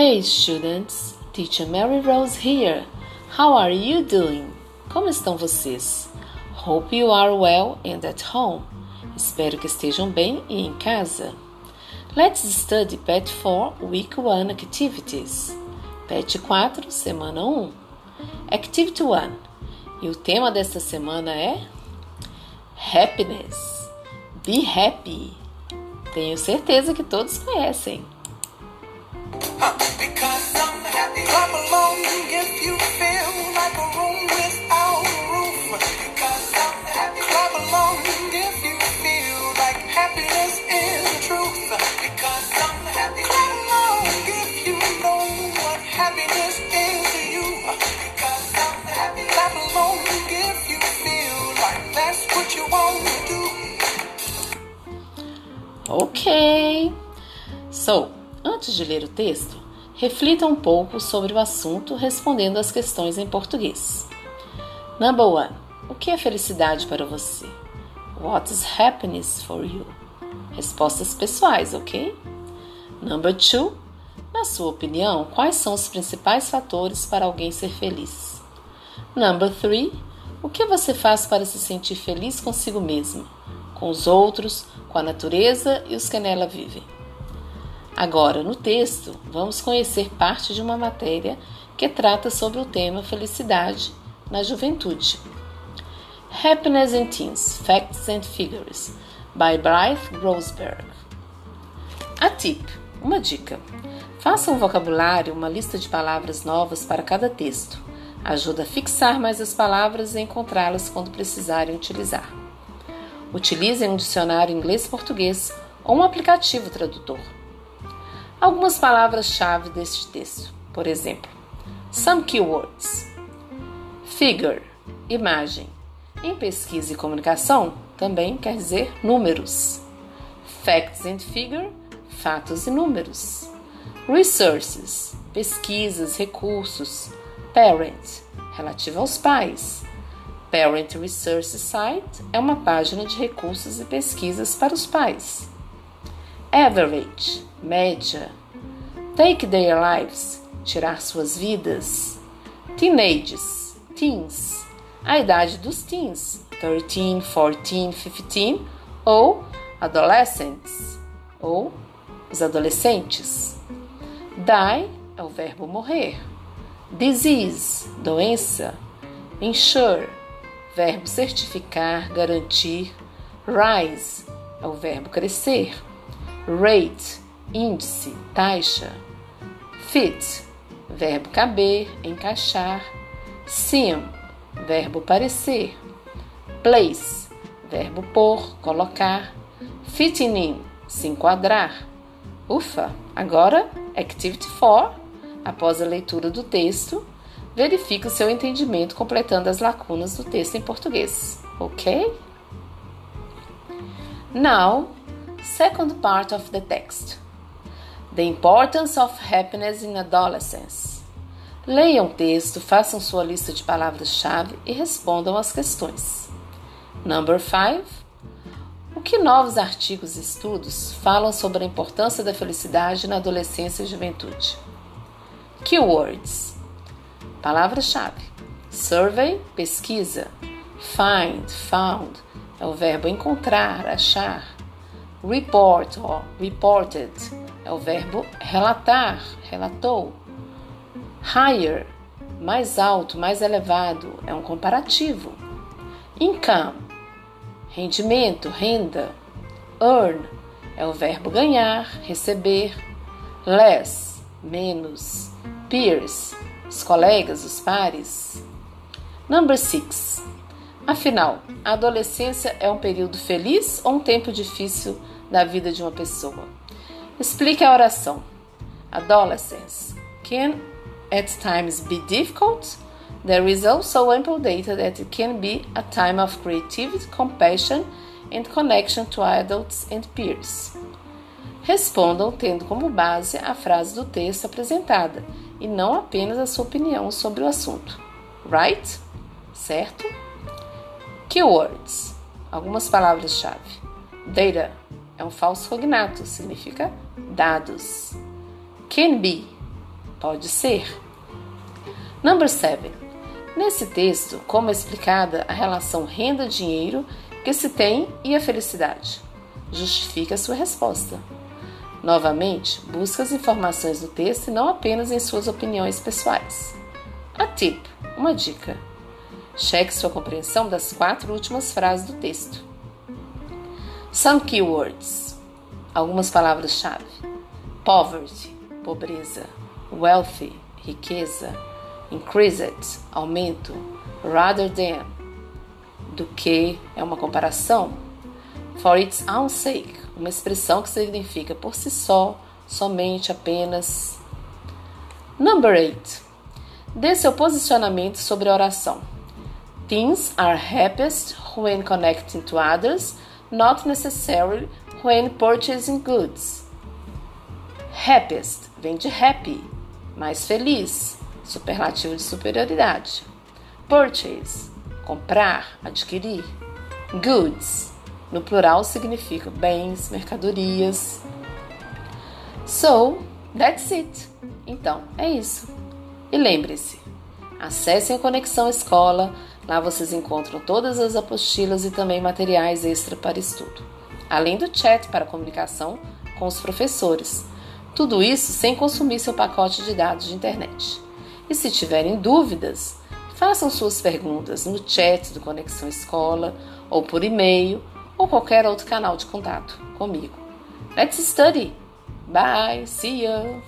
Hey students, Teacher Mary Rose here. How are you doing? Como estão vocês? Hope you are well and at home. Espero que estejam bem e em casa. Let's study Pet 4 Week 1 Activities. Pet 4, semana 1. Activity 1. E o tema desta semana é Happiness. Be happy. Tenho certeza que todos conhecem. Ok. So, antes de ler o texto, reflita um pouco sobre o assunto respondendo as questões em português. Number one. O que é felicidade para você? What is happiness for you? Respostas pessoais, ok? Number two. Na sua opinião, quais são os principais fatores para alguém ser feliz? Number three. O que você faz para se sentir feliz consigo mesmo, com os outros, com a natureza e os que nela vivem? Agora, no texto, vamos conhecer parte de uma matéria que trata sobre o tema felicidade na juventude. Happiness in Teens: Facts and Figures, by Blythe Grossberg. A tip: uma dica. Faça um vocabulário, uma lista de palavras novas para cada texto. Ajuda a fixar mais as palavras e encontrá-las quando precisarem utilizar. Utilize um dicionário inglês-português ou um aplicativo tradutor. Algumas palavras-chave deste texto, por exemplo, some keywords. Figure, imagem. Em pesquisa e comunicação, também quer dizer números. Facts and figure, fatos e números. Resources, pesquisas, recursos. Parent, relativo aos pais. Parent Resource Site é uma página de recursos e pesquisas para os pais. Average, média. Take their lives, tirar suas vidas. Teenagers, teens, a idade dos teens, 13, 14, 15, ou adolescents, ou os adolescentes. Die é o verbo morrer. Disease, doença. Insure, verbo certificar, garantir. Rise é o verbo crescer. Rate, índice, taxa. Fit, verbo caber, encaixar. Seem, verbo parecer. Place, verbo pôr, colocar. Fitting in, se enquadrar. Ufa! Agora, Activity 4, após a leitura do texto, verifique o seu entendimento completando as lacunas do texto em português, ok? Now, second part of the text. The importance of happiness in adolescence. Leiam o texto, façam sua lista de palavras-chave e respondam as questões. Number 5. O que novos artigos e estudos falam sobre a importância da felicidade na adolescência e juventude? Keywords. Palavra-chave: survey, pesquisa. Find, found é o verbo encontrar, achar. Report or reported é o verbo relatar, relatou. Higher, mais alto, mais elevado, é um comparativo. Income, rendimento, renda. Earn é o verbo ganhar, receber. Less, menos. Peers, os colegas, os pares. Number six. Afinal, a adolescência é um período feliz ou um tempo difícil da vida de uma pessoa? Explique a oração. Adolescence can at times be difficult. There is also ample data that it can be a time of creativity, compassion and connection to adults and peers. Respondam tendo como base a frase do texto apresentada e não apenas a sua opinião sobre o assunto. Right? Certo? Keywords. Algumas palavras-chave. Data é um falso cognato, significa dados. Can be Pode ser. Number 7. Nesse texto, como é explicada a relação renda-dinheiro que se tem e a felicidade? Justifique a sua resposta. Novamente, busque as informações do texto e não apenas em suas opiniões pessoais. A tip, uma dica. Cheque sua compreensão das quatro últimas frases do texto. Some keywords. Algumas palavras-chave. Poverty, pobreza. Wealthy, riqueza. Increased, aumento. Rather than, do que é uma comparação. For its own sake, uma expressão que significa por si só, somente, apenas. Number 8. Dê seu posicionamento sobre a oração. Things are happiest when connecting to others, not necessarily when purchasing goods. Happiest vem de happy, mais feliz, superlativo de superioridade. Purchase, comprar, adquirir. Goods, no plural significa bens, mercadorias. So, that's it. Então, é isso. E lembre-se, acessem a Conexão Escola, lá vocês encontram todas as apostilas e também materiais extra para estudo, além do chat para comunicação com os professores. Tudo isso sem consumir seu pacote de dados de internet. E se tiverem dúvidas, façam suas perguntas no chat do Conexão Escola ou por e-mail ou qualquer outro canal de contato comigo. Let's study! Bye! See you!